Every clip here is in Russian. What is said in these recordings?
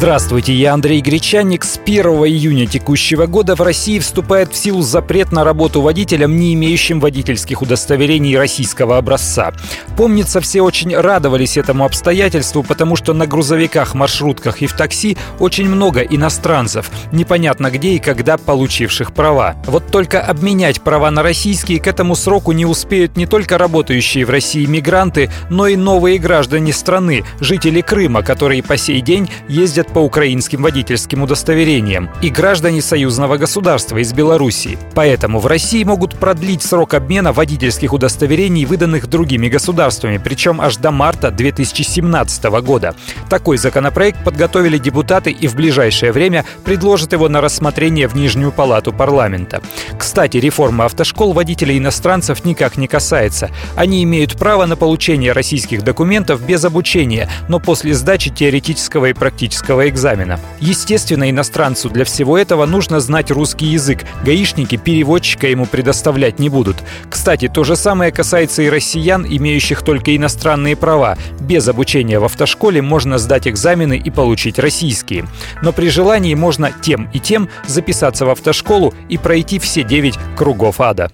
Здравствуйте, я Андрей Гречанник. С 1 июня текущего года в России вступает в силу запрет на работу водителям, не имеющим водительских удостоверений российского образца. Помнится, все очень радовались этому обстоятельству, потому что на грузовиках, маршрутках и в такси очень много иностранцев, непонятно где и когда получивших права. Вот только обменять права на российские к этому сроку не успеют не только работающие в России мигранты, но и новые граждане страны, жители Крыма, которые по сей день ездят по украинским водительским удостоверениям, и граждане союзного государства из Белоруссии. Поэтому в России могут продлить срок обмена водительских удостоверений, выданных другими государствами, причем аж до марта 2017 года. Такой законопроект подготовили депутаты и в ближайшее время предложат его на рассмотрение в Нижнюю палату парламента. Кстати, реформа автошкол водителей иностранцев никак не касается. Они имеют право на получение российских документов без обучения, но после сдачи теоретического и практического выпускного экзамена. Естественно, иностранцу для всего этого нужно знать русский язык. Гаишники переводчика ему предоставлять не будут. Кстати, то же самое касается и россиян, имеющих только иностранные права. Без обучения в автошколе можно сдать экзамены и получить российские. Но при желании можно тем и тем записаться в автошколу и пройти все 9 кругов ада.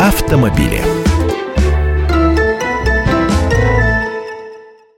Автомобили.